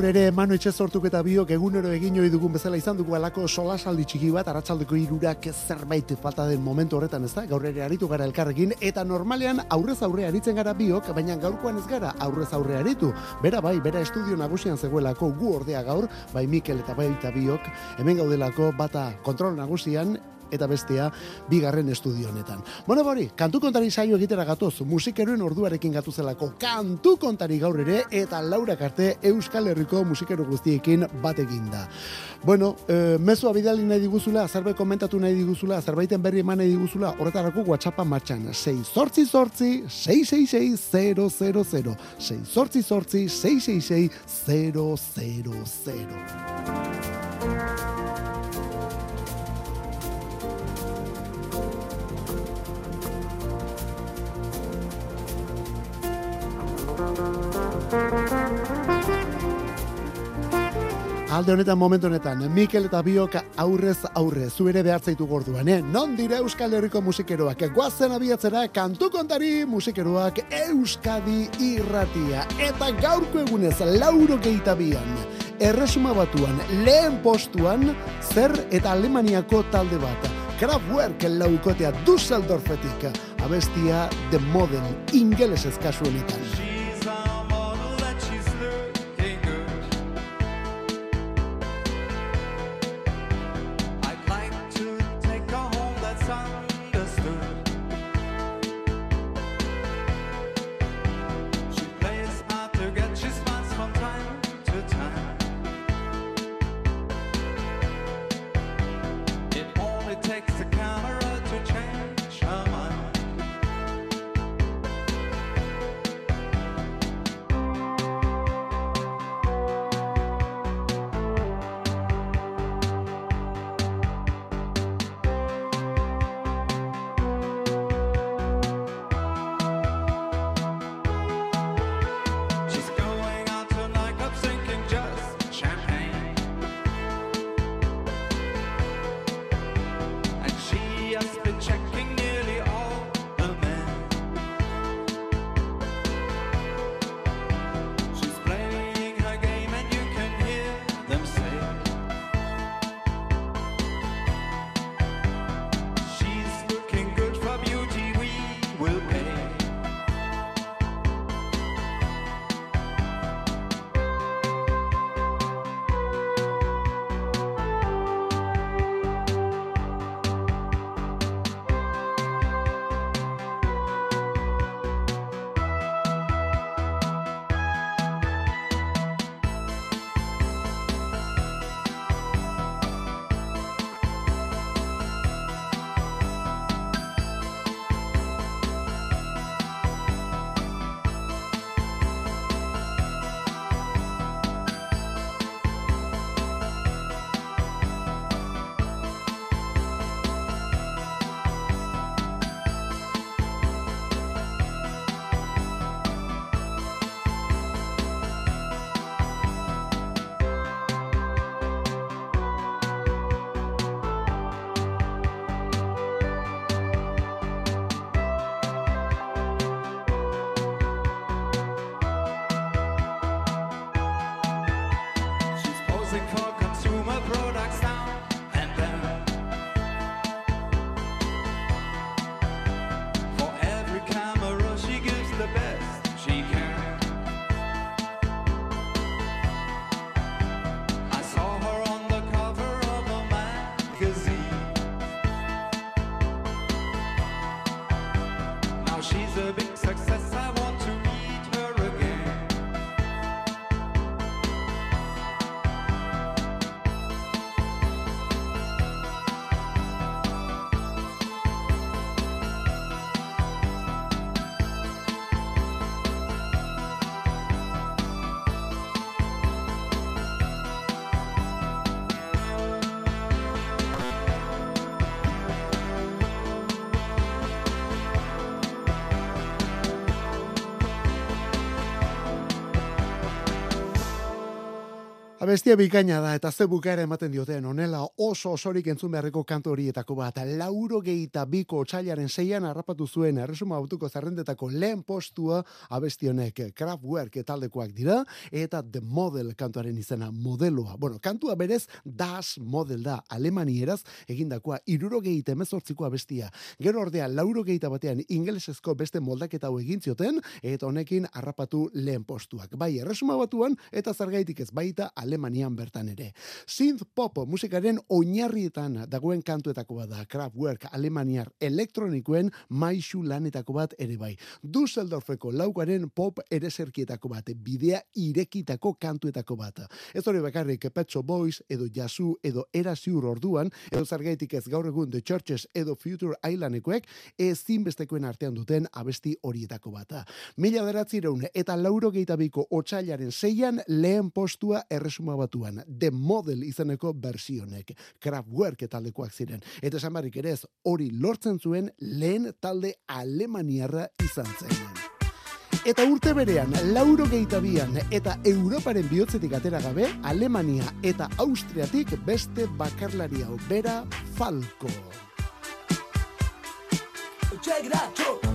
Gaur ere manu etxe eta biok egunero egin hori dugun bezala izan dugu alako solasaldi txiki bat, aratzaldeko irurak zerbait falta den momentu horretan ez da, gaur ere aritu gara elkarrekin, eta normalean aurrez aurre aritzen gara biok, baina gaurkoan ez gara aurrez aurre aritu. Bera bai, bera estudio nagusian zegoelako gu ordea gaur, bai Mikel eta bai eta biok, hemen gaudelako bata kontrol nagusian, eta bestea bigarren estudio honetan. Bueno, bori, kantu kontari saio egitera gatoz, musikeroen orduarekin gatu zelako kantu kontari gaur ere eta Laura Karte Euskal Herriko musikero guztiekin bat da. Bueno, e, mezua bidali nahi diguzula, zerbait komentatu nahi diguzula, zerbaiten berri eman nahi diguzula, horretarako WhatsAppa martxan. 6 sortzi sortzi, 666 000. 6 sortzi sortzi, 666 000. Alde honetan momentu honetan, Mikel eta Biok aurrez aurre, zu ere behartzaitu gorduan, eh? Non dire Euskal Herriko musikeroak, guazen abiatzera kantu kontari musikeroak Euskadi irratia. Eta gaurko egunez, lauro geitabian, erresuma batuan, lehen postuan, zer eta Alemaniako talde bat. Kraftwerk laukotea Dusseldorfetik, abestia The Model, ingeles ezkasu bestia bikaina da, eta ze bukaera ematen dioten, onela oso osorik entzun beharreko kanto horietako bat, lauro gehieta biko otxailaren seian harrapatu zuen erresuma autuko zerrendetako lehen postua abestionek Kraftwerk taldekoak dira, eta The Model kantuaren izena modeloa. Bueno, kantua berez Das Model da, alemanieraz egindakoa iruro gehieta emezortzikoa bestia. Gero ordea, lauro gehieta batean ingelesezko beste moldaketa hau egin zioten, eta honekin harrapatu lehen postuak. Bai, erresuma batuan, eta zergaitik ez baita Alemanian bertan ere. Synth pop musikaren oinarrietan dagoen kantuetako bat da Kraftwerk Alemaniar elektronikoen maixu lanetako bat ere bai. Dusseldorfeko laukaren pop ereserkietako bat, bidea irekitako kantuetako bat. Ez hori bakarrik Petso Boys edo Jasu edo Era orduan, edo zargaitik ez gaur egun The Churches edo Future Islandekoek ez zinbestekoen artean duten abesti horietako bat. Mila beratzireun eta lauro gehitabiko otxailaren zeian lehen postua erresu erresuma batuan, The Model izeneko versionek, Kraftwerk taldekoak ziren. Eta esan barrik ere ez, hori lortzen zuen lehen talde alemaniarra izan zen. Eta urte berean, lauro geitabian eta Europaren bihotzetik atera gabe, Alemania eta Austriatik beste bakarlaria bera Falco. Check it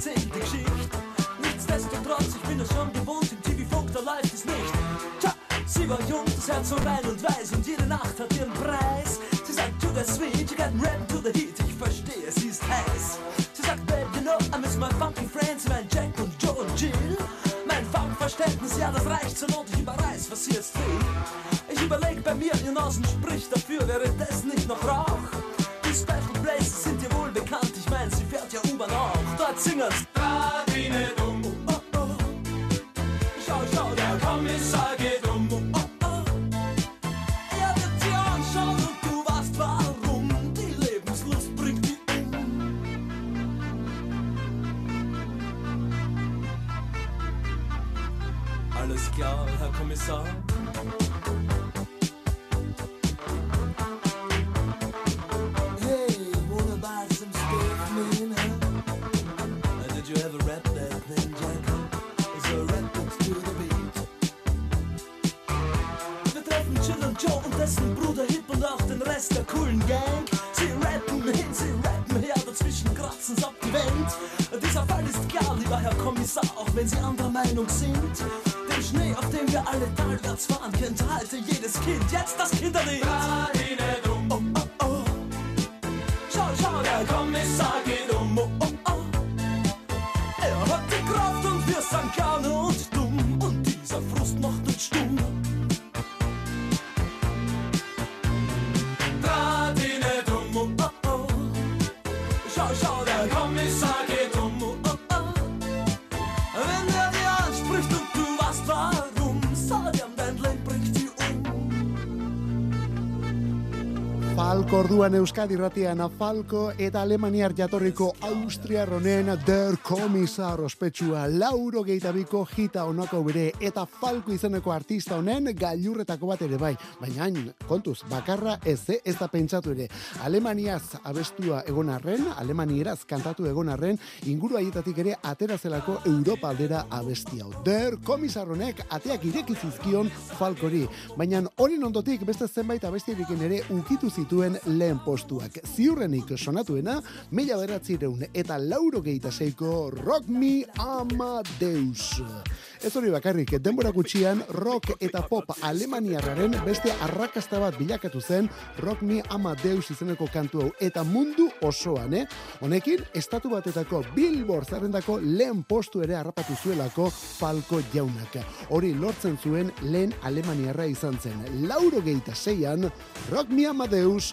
erzählt die Geschichte. Nichtsdestotrotz, ich bin es schon gewohnt, im TV-Funk, da läuft es nicht. Tja, sie war jung, das Herz so rein und weiß und jede Nacht hat ihren Preis. Kratzen's ab die Wand. Dieser Fall ist klar, lieber Herr Kommissar, auch wenn Sie anderer Meinung sind. Den Schnee, auf dem wir alle talwärts fahren, kennt halte jedes Kind. Jetzt das Kinderlied. Oh, oh, oh. Schau, schau, der Kommissar geht um. Falko orduan Euskadi ratian Falko eta Alemaniar jatorriko Austriarronen der komisar ospetsua lauro geitabiko jita onako bere eta Falko izeneko artista honen gailurretako bat ere bai. Baina hain, kontuz, bakarra ez ez da pentsatu ere. Alemaniaz abestua egon arren, Alemanieraz kantatu egon arren, inguru haietatik ere aterazelako Europa aldera abesti hau. Der komisarronek ateak irekizizkion Falkori. Baina hori ondotik beste zenbait abestieriken ere ukitu zitu zituen lehen postuak. Ziurrenik sonatuena, mila beratzireun eta lauro geita zeiko Rock Me Amadeus. Ez hori bakarrik, denbora gutxian rock eta pop alemaniarraren beste arrakasta bat bilakatu zen Rock Me Amadeus izeneko kantu hau eta mundu osoan, eh? Honekin, estatu batetako Billboard zerrendako lehen postu ere harrapatu zuelako falko jaunak. Hori lortzen zuen lehen alemaniarra izan zen. Lauro geita zeian, Rock Me Amadeus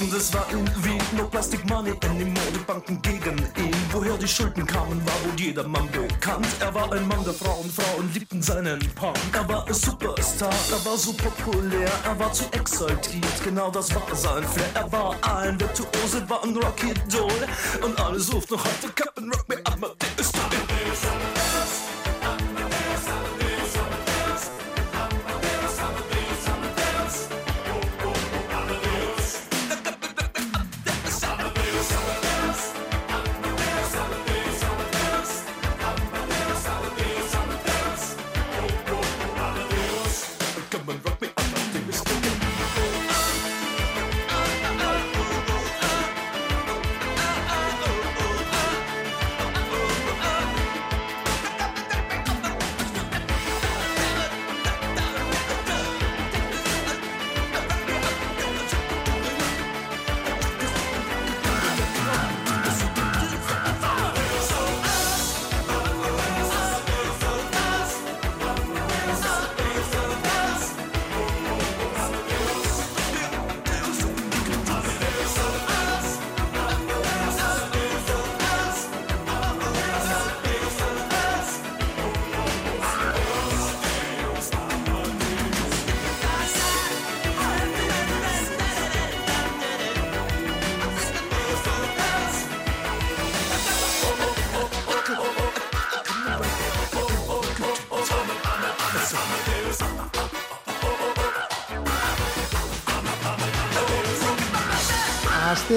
und es war in Wien No Plastic Money anymore, die Banken gegen ihn. Woher die Schulden kamen, war wohl jedermann bekannt. Er war ein Mann der Frauen, Frauen liebten seinen Punk Er war ein Superstar, er war so populär Er war zu exaltiert, genau das war sein Flair. Er war ein Virtuose, war ein Rocky Doll. Und alle suchten noch heute Captain Rock Me Amadeus Come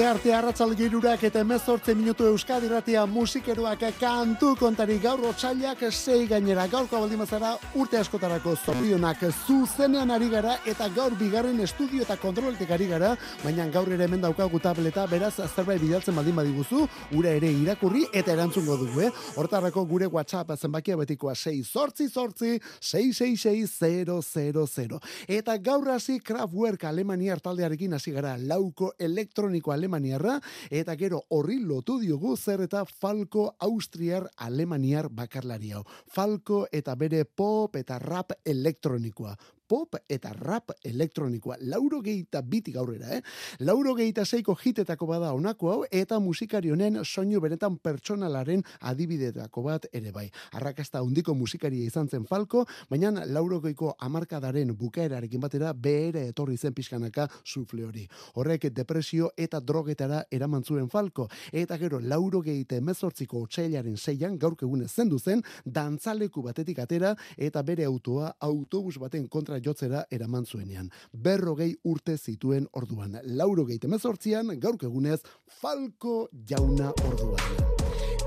Arte arratzalde girurak eta emezortze minutu Euskadi Ratia musikeroak kantu kontari gaur otxailak sei gainera. Gaurko baldimazara urte askotarako zorionak zuzenean ari gara eta gaur bigarren estudio eta kontroletek ari gara, baina gaur ere hemen daukagu tableta, beraz zerbait bidaltzen baldin badiguzu, ura ere irakurri eta erantzungo dugu, eh? Hortarako gure WhatsApp zenbakia betikoa 6 sortzi sortzi 666 Eta gaur hasi Kraftwerk Alemaniar taldearekin hasi gara lauko elektroniko alemaniarra eta gero horri lotu diogu zer eta Falco Austriar Alemaniar bakarlari hau. Falco eta bere pop eta rap elektronikoa pop eta rap elektronikoa. Lauro geita bitik aurrera, eh? Lauro geita zeiko hitetako bada honako hau, eta musikari honen soinu benetan pertsonalaren adibidetako bat ere bai. Arrakasta handiko musikaria izan zen Falco, baina laurogeiko amarkadaren bukaerarekin batera bere etorri zen pixkanaka sufle hori. Horrek depresio eta drogetara eraman zuen Falco, eta gero laurogeita emezortziko otxailaren zeian gaurk egunez zendu zen, dantzaleku batetik atera eta bere autoa autobus baten kontra jotzera eraman zuenean. Berrogei urte zituen orduan. Laurogei temezortzian, gaurk egunez, Falco jauna orduan.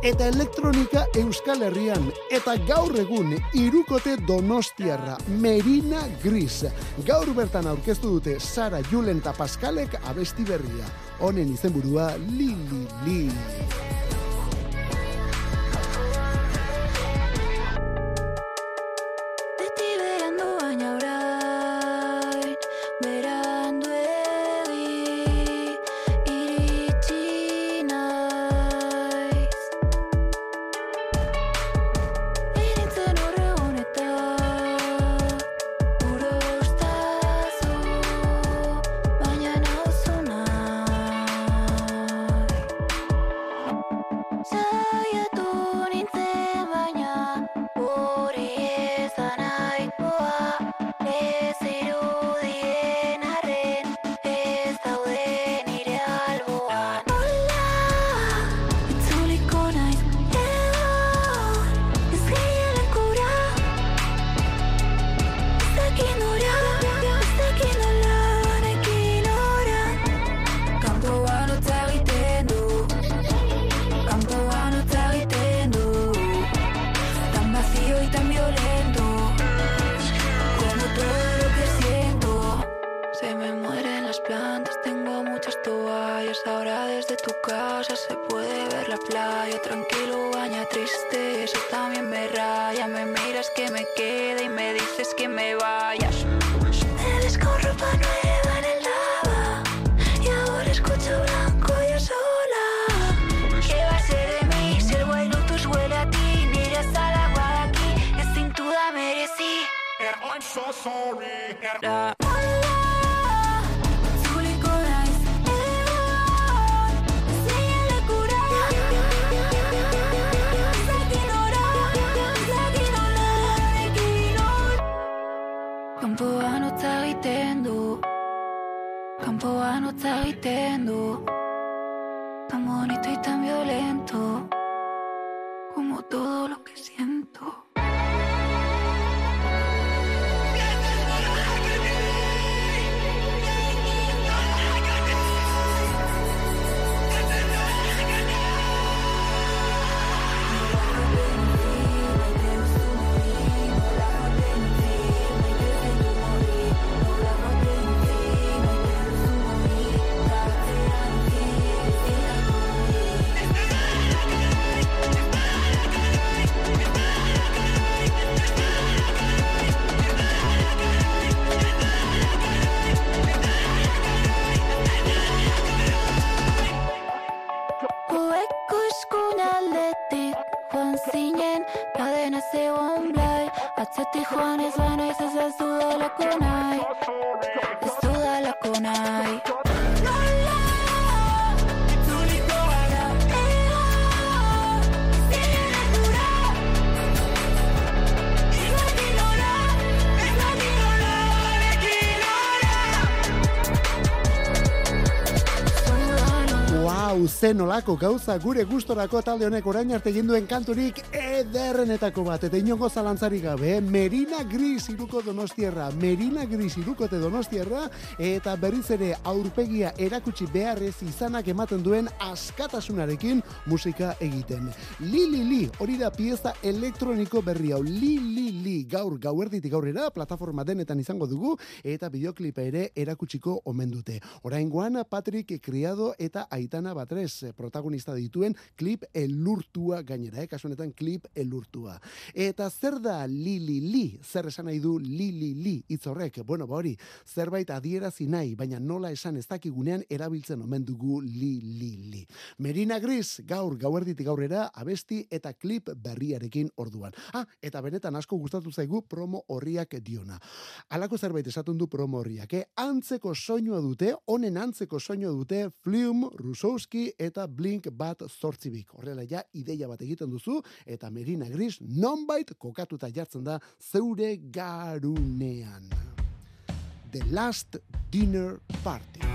Eta elektronika Euskal Herrian, eta gaur egun irukote donostiarra, Merina Gris. Gaur bertan aurkeztu dute Sara Julen eta Paskalek abesti berria. Honen izenburua Li Li zen olako gauza gure gustorako talde honek orain arte egin duen kanturik ederrenetako bat. Eta inongo zalantzarik gabe, eh? Merina Gris iruko donostierra, Merina Gris irukote donostierra, eta berriz ere aurpegia erakutsi beharrez izanak ematen duen askatasunarekin musika egiten. Li li li, hori da pieza elektroniko berri hau, li li li, gaur gauerditik aurrera, plataforma denetan izango dugu, eta bideoklipa ere erakutsiko omen dute. Oraingoan Patrick Criado eta Aitana Batres protagonista dituen klip elurtua gainera, eh? kasu honetan klip elurtua. Eta zer da li li li? Zer esan nahi du li li li hitz horrek? Bueno, ba hori, zerbait adierazi nahi, baina nola esan ez dakigunean erabiltzen omen dugu li li li. Merina Gris gaur gauerditik aurrera abesti eta klip berriarekin orduan. Ah, eta benetan asko gustatu zaigu promo horriak diona. Halako zerbait esaten du promo horriak, eh? Antzeko soinua dute, honen antzeko soinua dute Flume, Rusowski eta Blink bat zortzibik. Horrela ja, ideia bat egiten duzu, eta Merina Gris nonbait kokatuta jartzen da zeure garunean. The Last Dinner Party.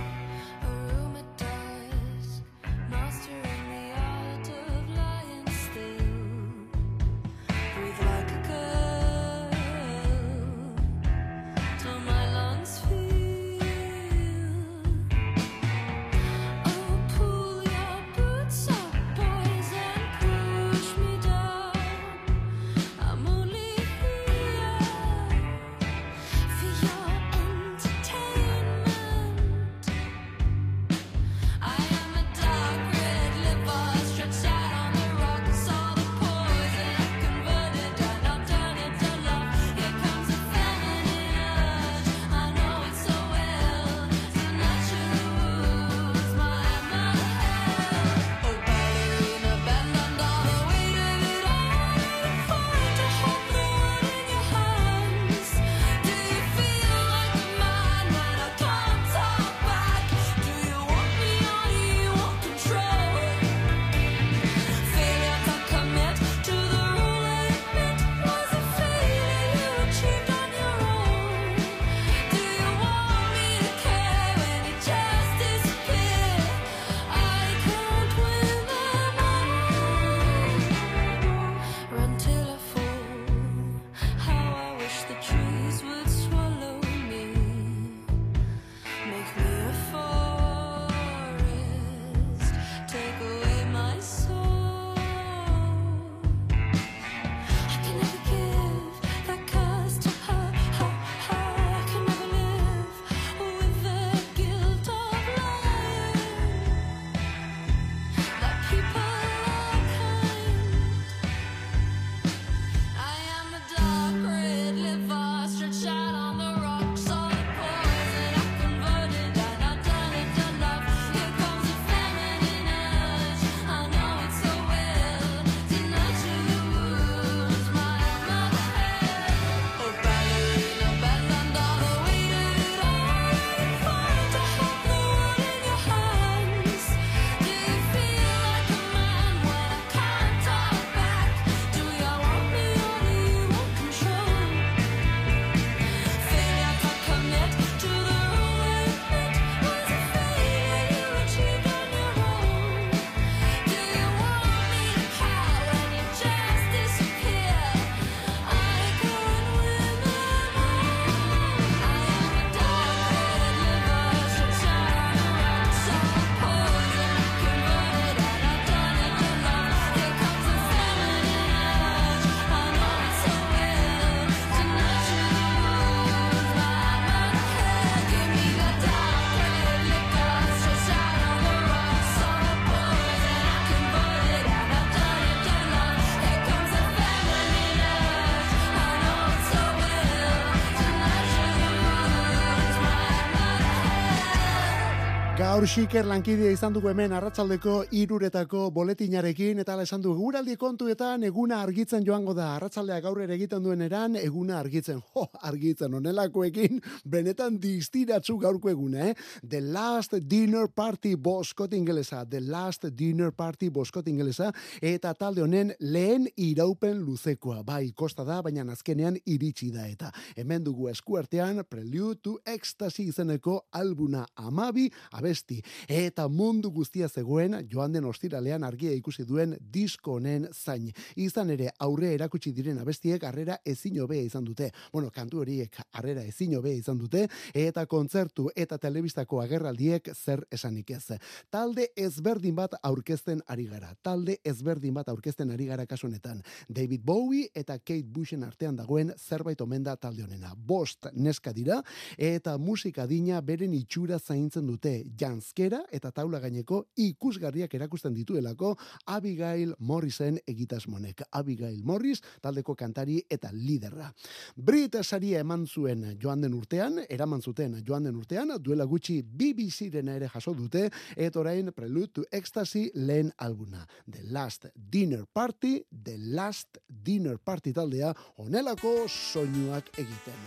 Gaur xiker lankidea izan dugu hemen arratsaldeko iruretako boletinarekin eta esan du guraldi kontuetan eguna argitzen joango da. Arratsaldea gaur ere egiten duen eran eguna argitzen jo argitzen onelakoekin benetan distiratzu gaurko eguna eh? The Last Dinner Party boskot ingelesa The Last Dinner Party boskot ingelesa eta talde honen lehen iraupen luzekoa. Bai kosta da baina azkenean iritsi da eta. Hemen dugu eskuartean Prelude to Ecstasy izeneko albuna amabi abesti eta mundu guztia zegoen joan den ostiralean argia ikusi duen disko honen zain. Izan ere aurre erakutsi diren abestiek harrera ezin hobea izan dute. Bueno, kantu horiek harrera ezin hobea izan dute eta kontzertu eta telebistako agerraldiek zer esanik ez. Talde ezberdin bat aurkezten ari gara. Talde ezberdin bat aurkezten ari gara kasu honetan. David Bowie eta Kate Bushen artean dagoen zerbait omen da talde honena. Bost neska dira eta musika dina beren itxura zaintzen dute janzkera eta taula gaineko ikusgarriak erakusten dituelako Abigail Morrisen egitasmonek. Abigail Morris taldeko kantari eta liderra. Brit saria eman zuen joan den urtean, eraman zuten joan den urtean, duela gutxi BBC-ren ere jaso dute, eta orain Prelude to Ecstasy lehen albuna. The Last Dinner Party, The Last Dinner Party taldea, onelako soinuak egiten.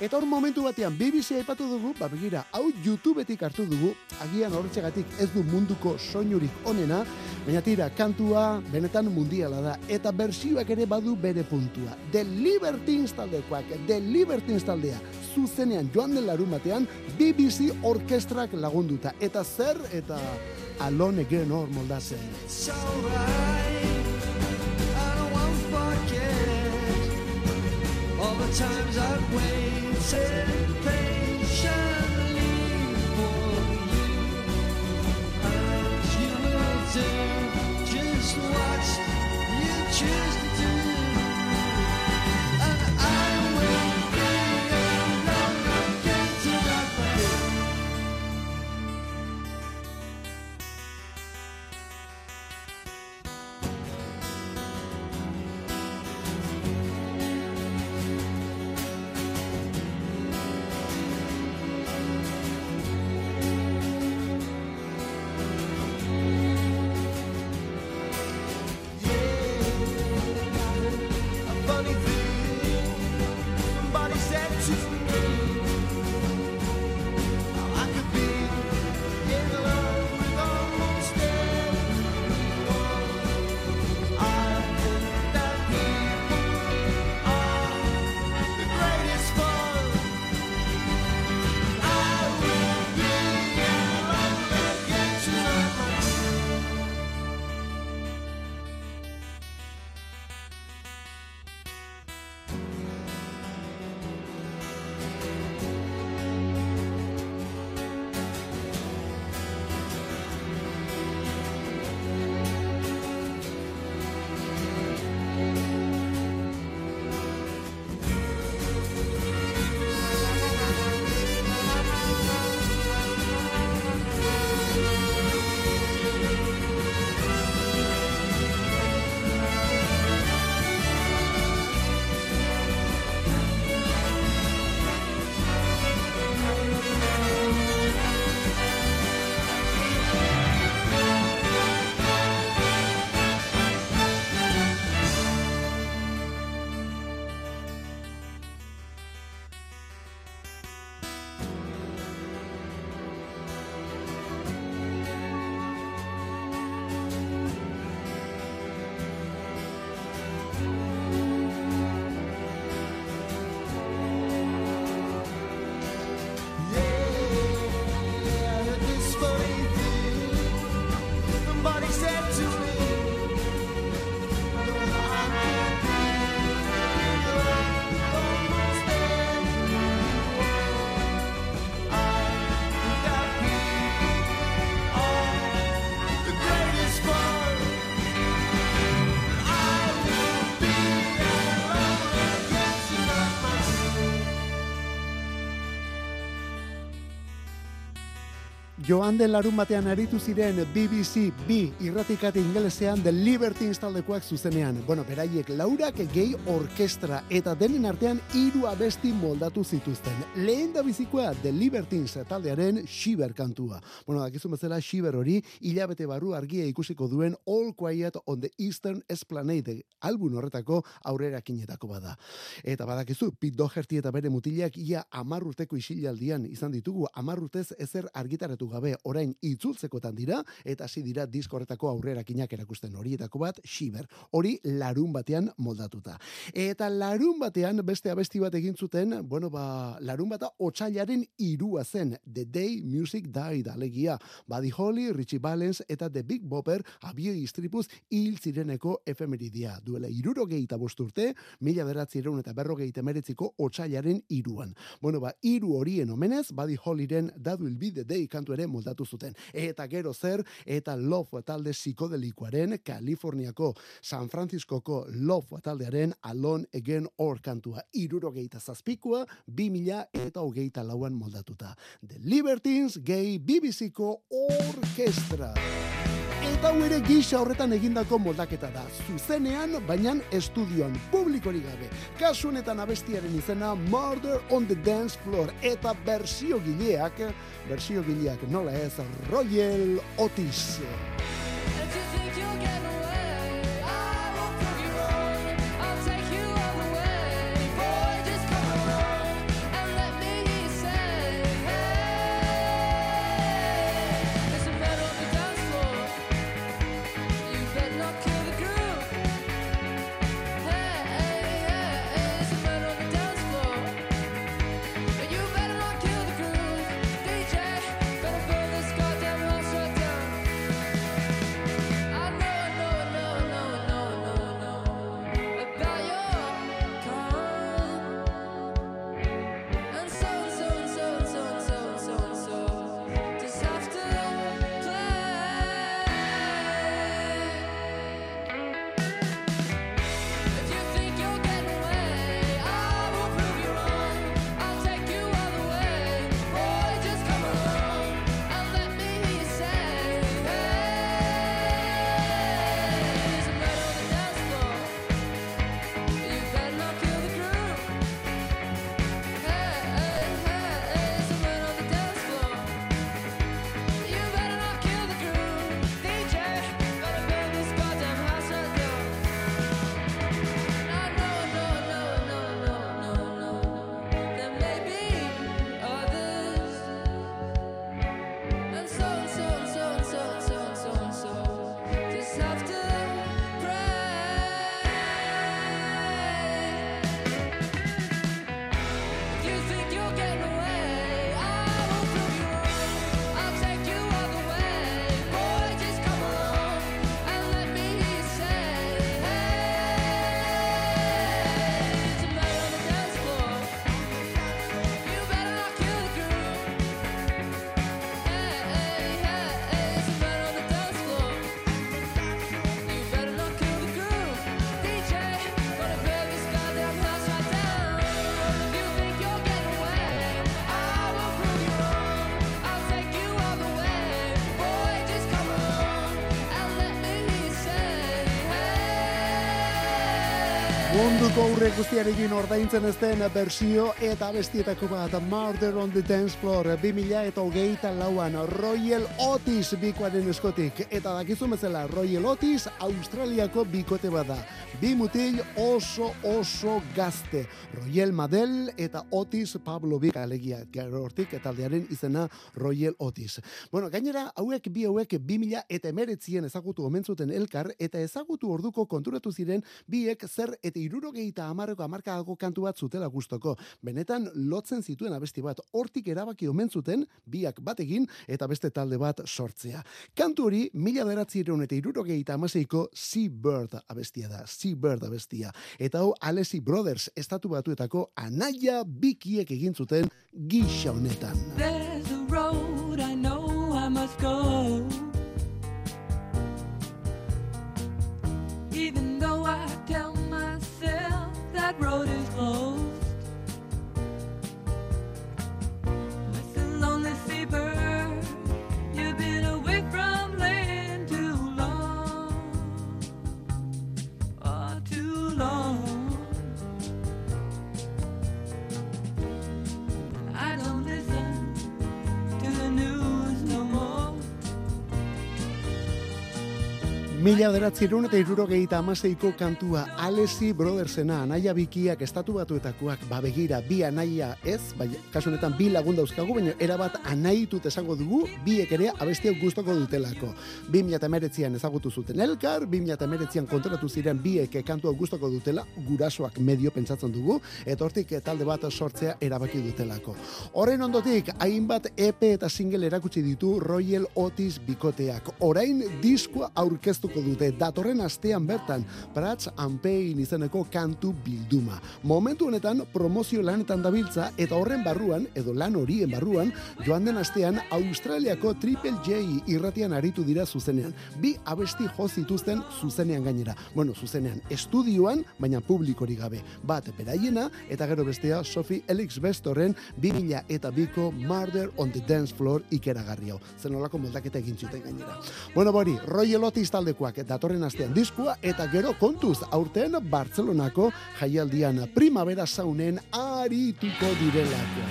Eta hor momentu batean BBC aipatu dugu, ba begira, hau YouTubetik hartu dugu, agian horretxegatik ez du munduko soinurik onena, baina tira, kantua benetan mundiala da, eta bersioak ere badu bere puntua. The Libertines taldekoak, The Libertines taldea, zuzenean joan den larun batean, BBC orkestrak lagunduta. Eta zer, eta alone again hor moldazen. Times I've waited Joan den larun batean aritu ziren BBC B irratikate ingelesean The Libertines taldekoak zuzenean. Bueno, beraiek laurak gehi orkestra eta denen artean hiru abesti moldatu zituzten. Lehen da bizikoa The Libertines taldearen Shiver kantua. Bueno, dakizun bezala Shiver hori hilabete barru argia ikusiko duen All Quiet on the Eastern Esplanade album horretako aurrera kinetako bada. Eta badakizu, Pete Doherty eta bere mutilak ia amarrurteko isilaldian izan ditugu, amarrurtez ezer argitaratu gabe orain itzultzekotan dira, eta hasi dira diskorretako aurrerakinak erakusten horietako bat, Shiver. Hori larun batean moldatuta. Eta larun batean beste abesti bat egin zuten, bueno, ba, larun bata otxailaren irua zen, The Day Music Died, alegia. Buddy Holly, Richie Valens eta The Big Bopper abio istripuz hil zireneko efemeridia. Duela iruro gehieta bosturte, mila beratzireun eta berrogei temeretziko otxailaren iruan. Bueno, ba, iru horien omenez, Buddy Hollyren That Will Be The Day kantu ere moldatu zuten. Eta gero zer, eta Love talde psikodelikoaren, Kaliforniako, San Franciscoko Love taldearen Alone Again Or kantua. Iruro gehieta zazpikua, bi mila eta hogeita lauan moldatuta. The Libertines Gay BBC-ko Orkestra. Eta hau ere gisa horretan egindako moldaketa da. Zuzenean, baina estudioan publikorik gabe. Kasu honetan abestiaren izena Murder on the Dance Floor. Eta bersio gileak, bersio gileak nola ez, Royal Otis. Francisco Aurre guztiarekin ordaintzen ez den bersio eta bestietako bat Murder on the Dance Floor 2000 eta hogeita lauan Royal Otis bikoaren eskotik. Eta dakizu bezala Royal Otis Australiako bikote bada bi mutil oso oso gazte. Royal Madel eta Otis Pablo Bik alegia gero hortik taldearen izena Royal Otis. Bueno gainera hauek bi hauek 2000 eta emeretzien ezagutu omen zuten elkar eta ezagutu orduko konturatu ziren biek zer eta irurogeita amarreko amarkadako kantu bat zutela gustoko. Benetan lotzen zituen abesti bat, hortik erabaki omen zuten, biak bat egin eta beste talde bat sortzea. Kantu hori, mila beratzireun eta irurogeita amaseiko Seabird abestia da, Seabird abestia. Eta hau Alessi Brothers estatu batuetako anaia bikiek egin zuten gisa honetan. There's a road I know I must go. Mila bederatzireun eta irurogeita amaseiko kantua Alesi Brothersena anaia bikiak estatu batuetakoak babegira bi anaia ez, bai, kasu honetan bi lagun dauzkagu, baina erabat anaitut esango dugu biek ere abesti hau gustoko dutelako. 2019an ezagutu zuten elkar, 2019an kontratu ziren biek kantu hau gustoko dutela, gurasoak medio pentsatzen dugu, eta hortik talde bat sortzea erabaki dutelako. Horren ondotik, hainbat EP eta single erakutsi ditu Royal Otis bikoteak. Orain diskoa aurkeztuko dute datorren astean bertan Prats and Pain izeneko kantu bilduma. Momentu honetan promozio lanetan dabiltza eta horren barruan edo lan horien barruan joan den astean Australiako Triple J irratian aritu dira zuzenean. Bi abesti jo zituzten zuzenean gainera. Bueno, zuzenean estudioan, baina publikori gabe. Bat beraiena eta gero bestea Sophie Elix Bestorren 2000 eta biko Murder on the Dance Floor ikeragarri hau. Zenolako moldaketa egin zuten gainera. Bueno, bori, Royal Otis taldekoak datorren astean diskua eta gero kontuz aurten Bartzelonako jaialdian primavera saunen arituko direlako.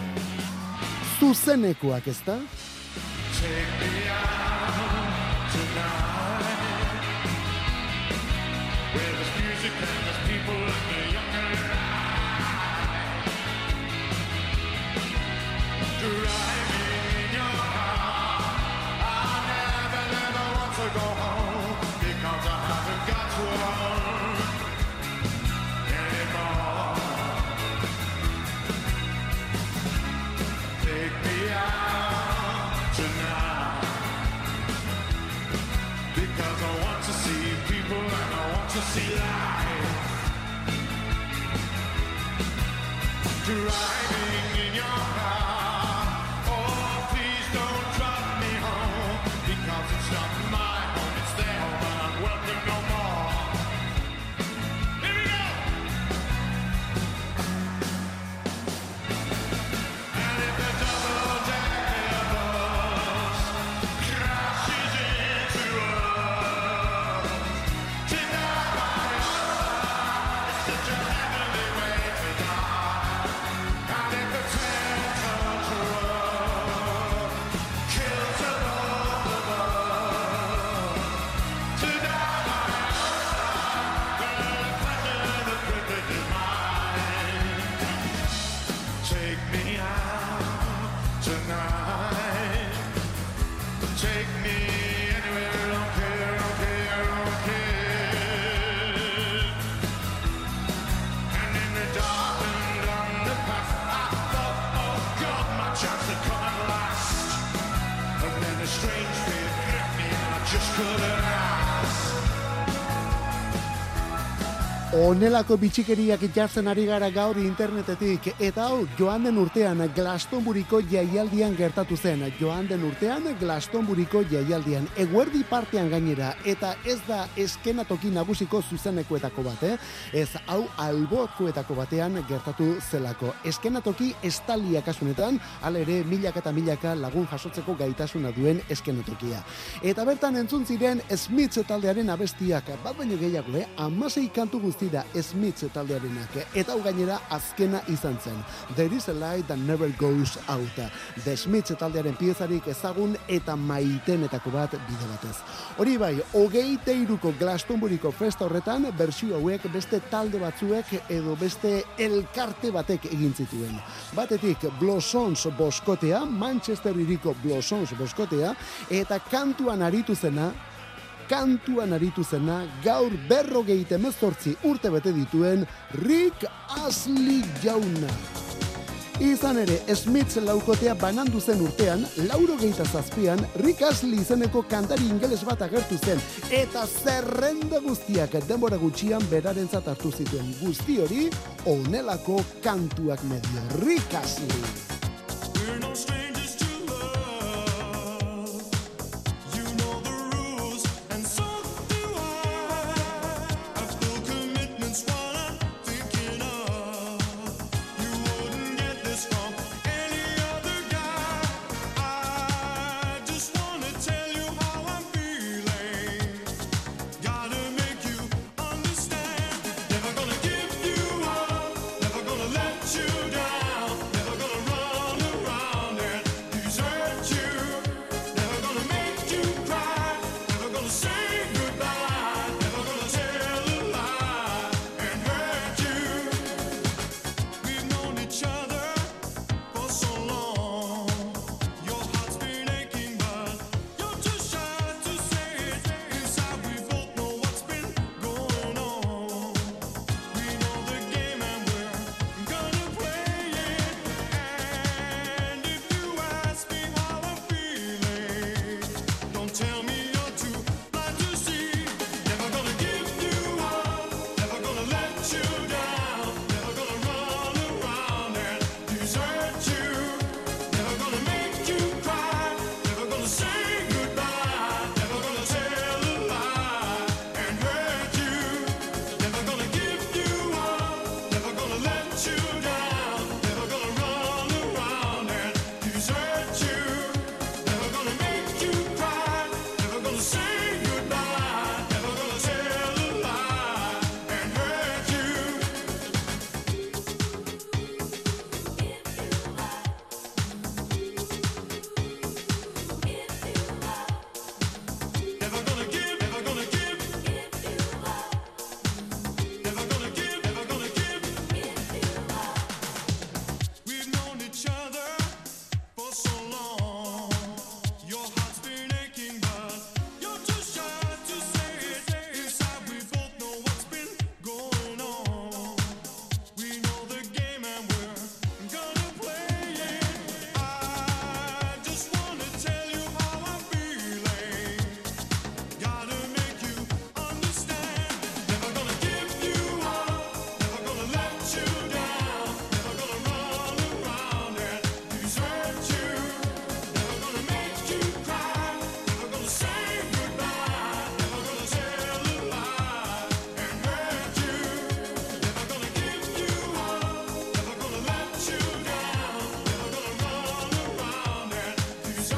Zuzenekoak, ezta? Because right. Onelako bitxikeriak jartzen ari gara gaur internetetik eta hau joan den urtean Glastonburiko jaialdian gertatu zen. Joan den urtean Glastonburiko jaialdian eguerdi partean gainera eta ez da eskenatoki nagusiko zuzenekoetako bat, eh? Ez hau albokoetako batean gertatu zelako. Eskenatoki estalia kasunetan, hala ere milaka eta milaka lagun jasotzeko gaitasuna duen eskenatokia. Eta bertan entzun ziren Smith taldearen abestiak, bat baino gehiago, eh? Amasei kantu guztira Smith taldearenak, eta hau gainera azkena izan zen. There is a light that never goes out. The Smith taldearen piezarik ezagun eta maitenetako bat bide batez. Hori bai, hogeite iruko Glastonburiko festa horretan, bersio hauek beste talde batzuek edo beste elkarte batek egin zituen. Batetik Blossons boskotea, Manchester iriko Blossons boskotea, eta kantuan aritu zena, kantuan aritu zena gaur berrogeite emezortzi urte bete dituen Rick Astley jauna. Izan ere, Smith laukotea banandu zen urtean, lauro geita zazpian, Rick Astley izeneko kantari ingeles bat agertu zen, eta zerrenda guztiak denbora gutxian berarentzat hartu zituen guzti hori, onelako kantuak medio. Rick Astley.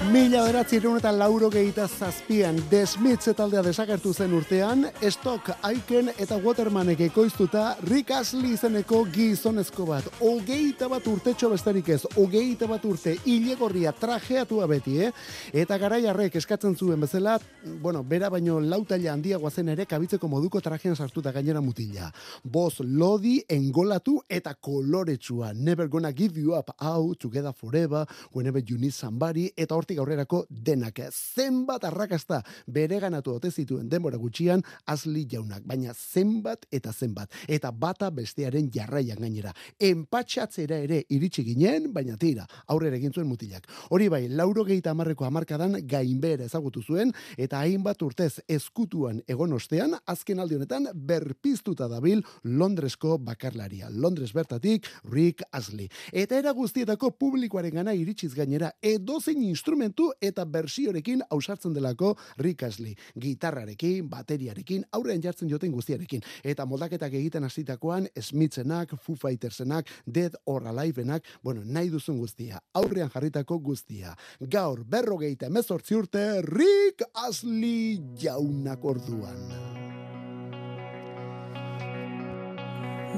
Mila beratzen eta lauro gehieta zazpian desmitze taldea desagertu zen urtean, Stock, Aiken eta Watermanek ekoiztuta Rick Astley izeneko gizonezko bat. Ogeita bat urtetxo besterik ez, ogeita bat urte hilegorria trajeatua beti, eh? Eta garaiarrek eskatzen zuen bezala, bueno, bera baino lautaila handiagoa zen ere kabitzeko moduko trajean sartuta gainera mutila. Boz lodi, engolatu eta koloretsua. Never gonna give you up, out, together forever, whenever you need somebody, eta hortik aurrerako denak. Zenbat arrakasta bere ganatu ote zituen denbora gutxian asli jaunak, baina zenbat eta zenbat. Eta bata bestearen jarraian gainera. Enpatxatzera ere iritsi ginen, baina tira, aurrera egin zuen mutilak. Hori bai, lauro gehieta amarreko amarkadan gainbera ezagutu zuen, eta hainbat urtez eskutuan egon ostean, azken aldi honetan berpiztuta dabil Londresko bakarlaria. Londres bertatik Rick Astley. Eta era guztietako publikoaren gana iritsiz gainera edozein instrumentu eta bersiorekin ausartzen delako Rick Astley. Gitarrarekin, bateriarekin, aurrean jartzen joten guztiarekin. Eta moldaketak egiten hasitakoan Smitzenak, Foo Fightersenak, Dead or Alivenak, bueno, nahi duzun guztia. Aurrean jarritako guztia. Gaur berrogeita emezortzi urte Rick Astley jaunak orduan.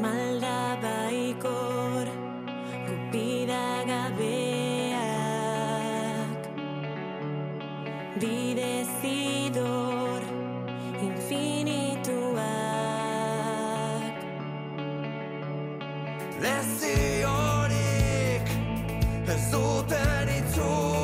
Malda baikor, gupida gabeak Bidezidor, infinituak Leziorik ez duten itzulerak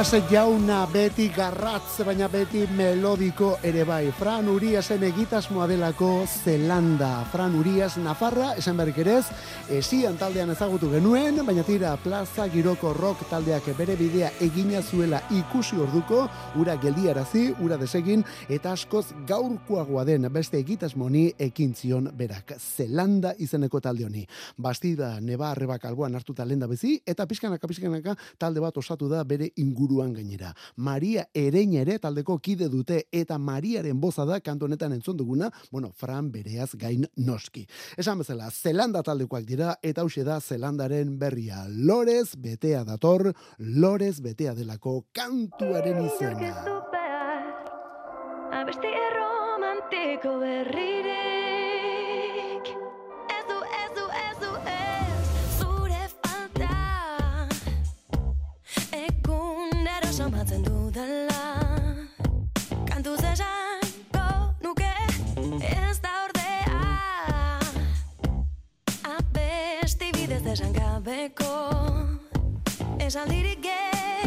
Urias jauna beti garratz, baina beti melodiko ere bai. Fran Uriasen egitasmoa delako Zelanda. Fran Urias Nafarra, esan berrik erez, esian taldean ezagutu genuen, baina tira plaza giroko rock taldeak bere bidea egina zuela ikusi orduko, ura geldiarazi, ura desegin, eta askoz gaurkoagoa den beste egitasmoni ekin zion berak. Zelanda izeneko talde honi. Bastida neba arrebak alboan hartuta lenda bezi, eta pixkanaka pixkanaka talde bat osatu da bere inguru inguruan gainera. Maria Ereña ere taldeko kide dute eta Mariaren boza da kantu honetan entzun duguna, bueno, Fran bereaz gain noski. Esan bezala, Zelanda taldekoak dira eta hause da Zelandaren berria. Lorez betea dator, Lorez betea delako kantuaren izena. Abesti erromantiko berririk gabeko. Esaldirik geratzen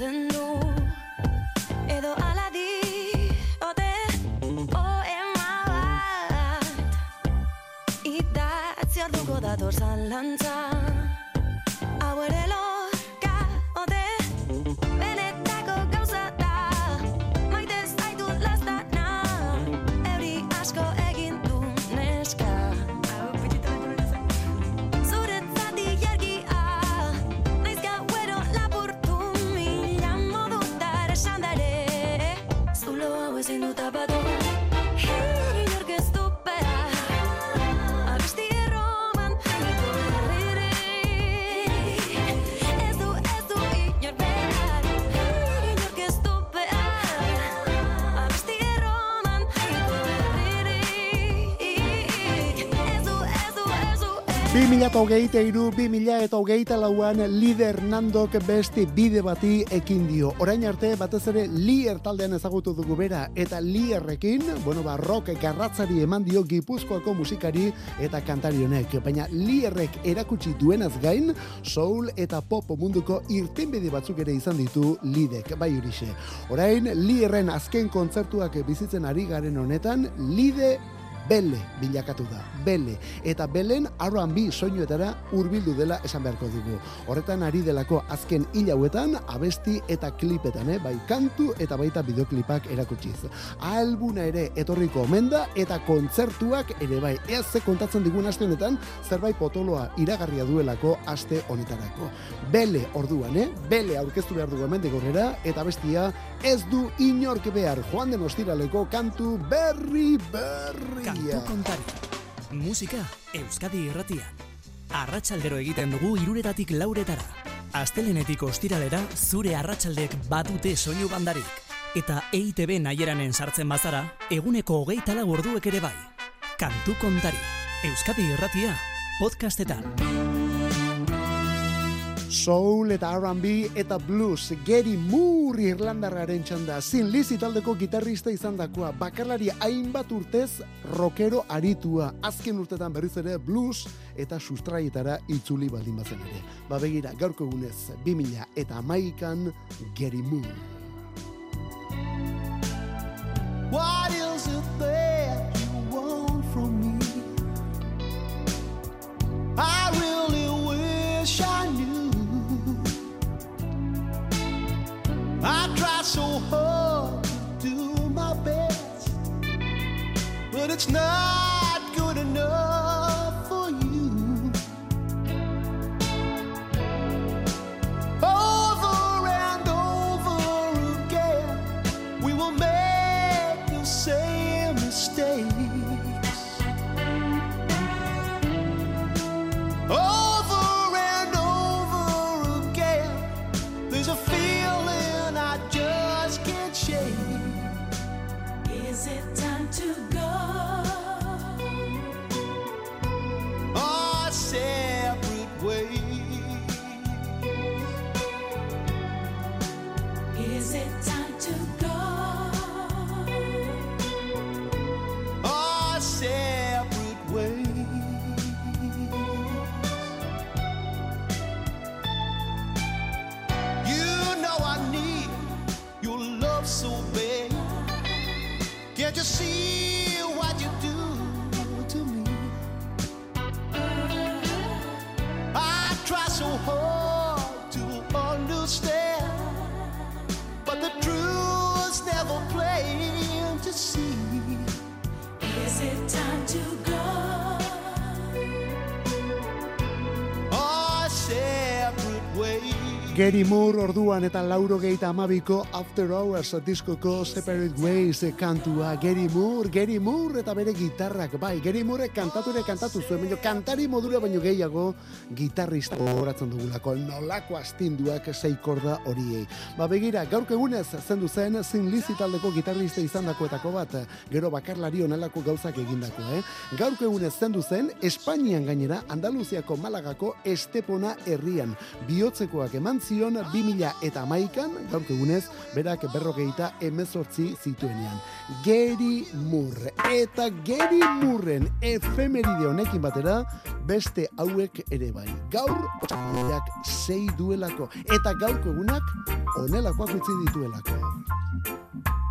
handitzen du. Edo ala diote Poema bat. Idatzi orduko dator zalantza. Hau ere loka ez 2008 iru, 2008 lauan lider nandok beste bide bati ekin dio. Orain arte batez ere lier taldean ezagutu dugu bera eta lierrekin, bueno ba, rock garratzari eman dio gipuzkoako musikari eta kantari honek. Baina lierrek erakutsi duenaz gain, soul eta pop munduko irtenbide batzuk ere izan ditu lidek, bai horixe. Orain, lierren azken kontzertuak bizitzen ari garen honetan, lide Bele bilakatu da, Bele. Eta Belen R&B soinuetara hurbildu dela esan beharko dugu. Horretan ari delako azken hil hauetan abesti eta klipetan, eh? bai kantu eta baita bideoklipak erakutsiz. Albuna ere etorriko omen da eta kontzertuak ere bai. Ez ze kontatzen digun aste honetan zerbait potoloa iragarria duelako aste honetarako. Bele orduan, eh? Bele aurkeztu behar dugu hemendik aurrera eta bestia ez du inork behar joan den ostiraleko kantu berri berria. Kantu kontari. Musika Euskadi irratian. Arratsaldero egiten dugu iruretatik lauretara. Astelenetik ostiralera zure arratsaldek batute soinu bandarik. Eta EITB naieranen sartzen bazara, eguneko hogeita lau orduek ere bai. Kantu kontari. Euskadi irratia. Podcastetan. Soul eta R&B eta blues. Gary Moore Irlandarraren txanda. Zin Lizzy taldeko gitarrista izan dakoa Bakarlari hainbat urtez rockero aritua. Azken urtetan berriz ere blues eta sustraietara itzuli baldin bazen ere. Ba begira, gaurko egunez 2000 eta amaikan Gary Moore. What is it that you want from me? I really wish I knew. I try so hard to do my best, but it's not good enough Gary Moore orduan eta lauro geita amabiko After Hours diskoko Separate Ways kantua. Gary Moore, Gary Moore eta bere gitarrak. Bai, Gary Moore kantatu ere kantatu zuen, baina kantari modura baino gehiago gitarrista horatzen dugulako. Nolako astinduak seikorda horiei. Ba begira, gaurko egunez zendu zen Zin Lizi taldeko gitarrista izandakoetako bat, gero bakarlari onelako gauzak egindako, eh? Gaurko egunez zendu zen Espainian gainera Andaluziako Malagako Estepona herrian. Bihotzekoak eman zion 2000 eta amaikan, gaurko egunez, berak berrogeita emezortzi zituenean. Gary Moore. Eta Gary Moorren efemeride honekin batera, beste hauek ere bai. Gaur, otxakileak sei duelako. Eta gaurko egunak, onelakoak utzi dituelako.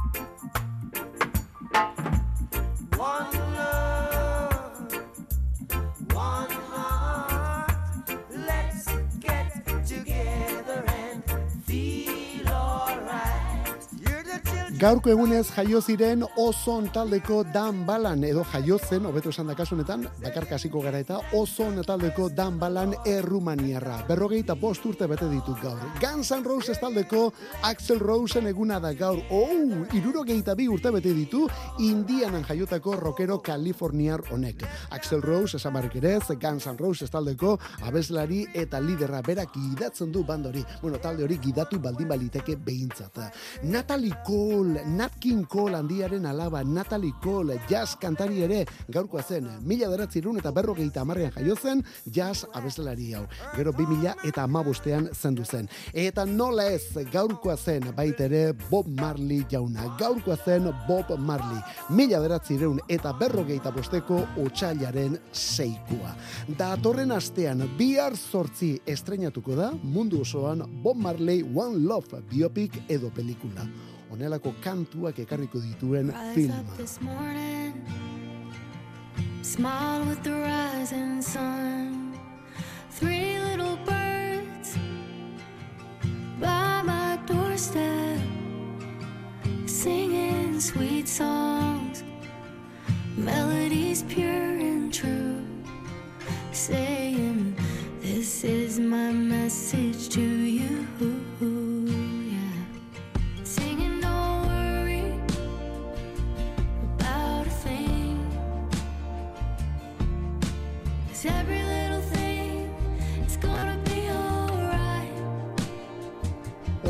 Gaurko egunez jaio ziren Ozon taldeko Dan Balan edo jaio zen, hobeto esan da kasu honetan, gara eta Ozon taldeko Dan Balan errumaniarra. Berrogeita bost urte bete ditut gaur. Guns N' Roses taldeko Axel Rosen eguna da gaur. Oh, irurogeita bi urte bete ditu Indianan jaiotako rockero Kaliforniar honek. Axel Rose esan barrik ere, Guns N' Roses taldeko abeslari eta liderra berak gidatzen du bandori. Bueno, talde hori gidatu baldin baliteke behintzat. Natalie Cole, Nat King Cole handiaren alaba, Natalie Cole, jazz kantari ere gaurkoa zen, mila beratzerun eta berrogeita amarrean jaio zen, jazz abeslari hau. Gero bi mila eta amabostean zendu zen. Eta nola ez, gaurkoa zen, baita ere Bob Marley jauna. Gaurkoa zen Bob Marley. Mila beratzerun eta berrogeita bosteko otxailaren seikua. Datorren astean, bihar zortzi estrenatuko da, mundu osoan Bob Marley One Love biopic edo pelikula. Honelako kantuak ekarriko dituen filma. up this morning, smile with the rising sun. Three little birds by my doorstep, singing sweet songs, melodies pure and true, saying, This is my message to you.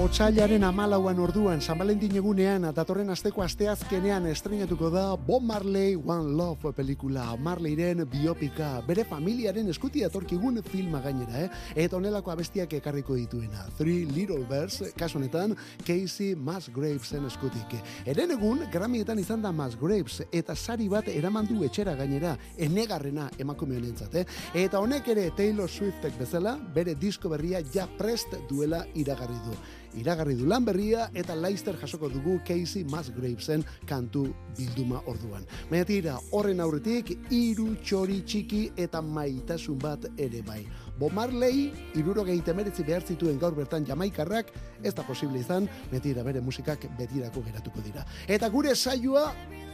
Otsailaren amalauan orduan, San Valentin egunean, datorren asteko asteazkenean estrenatuko da Bob Marley One Love pelikula, Marleyren biopika, bere familiaren eskuti atorkigun filma gainera, eh? Eta honelako abestiak ekarriko dituena. Three Little Birds, kasu honetan, Casey Musgravesen eskutik. Eren egun, Grammyetan izan da Musgraves, eta sari bat eraman du etxera gainera, enegarrena emakume honentzat, eh? Eta honek ere Taylor Swiftek bezala, bere disko berria ja prest duela iragarri du iragarri du lan berria eta Leicester jasoko dugu Casey Musgravesen kantu bilduma orduan. Baina tira, horren aurretik, hiru txori txiki eta maitasun bat ere bai. Bob Marley, irurogeita emeretzi behar zituen gaur bertan jamaikarrak, ez da posible izan, betira bere musikak betirako geratuko dira. Eta gure saioa,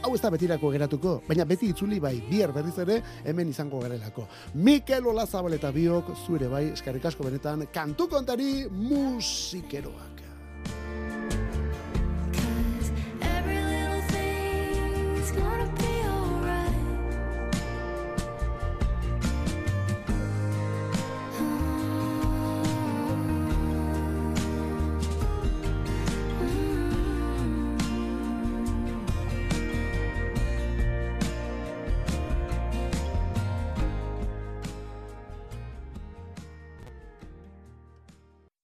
hau ez da betirako geratuko, baina beti itzuli bai, bihar berriz ere, hemen izango garelako. Mikel Olazabal eta biok, zure bai, eskarrik asko benetan, kantu kontari musikeroak. Cause every little thing's gonna